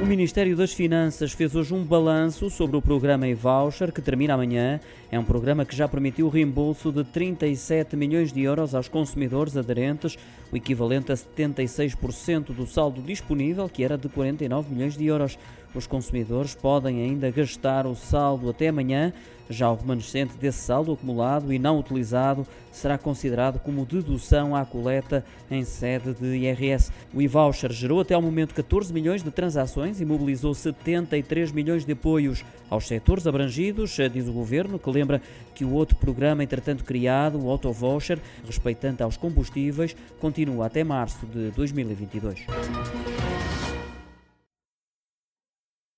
O Ministério das Finanças fez hoje um balanço sobre o programa e-voucher que termina amanhã. É um programa que já permitiu o reembolso de 37 milhões de euros aos consumidores aderentes, o equivalente a 76% do saldo disponível, que era de 49 milhões de euros. Os consumidores podem ainda gastar o saldo até amanhã. Já o remanescente desse saldo acumulado e não utilizado será considerado como dedução à coleta em sede de IRS. O e-voucher gerou até ao momento 14 milhões de transações e mobilizou 73 milhões de apoios aos setores abrangidos, diz o governo, que lembra que o outro programa, entretanto criado, o Auto Voucher, respeitante aos combustíveis, continua até março de 2022.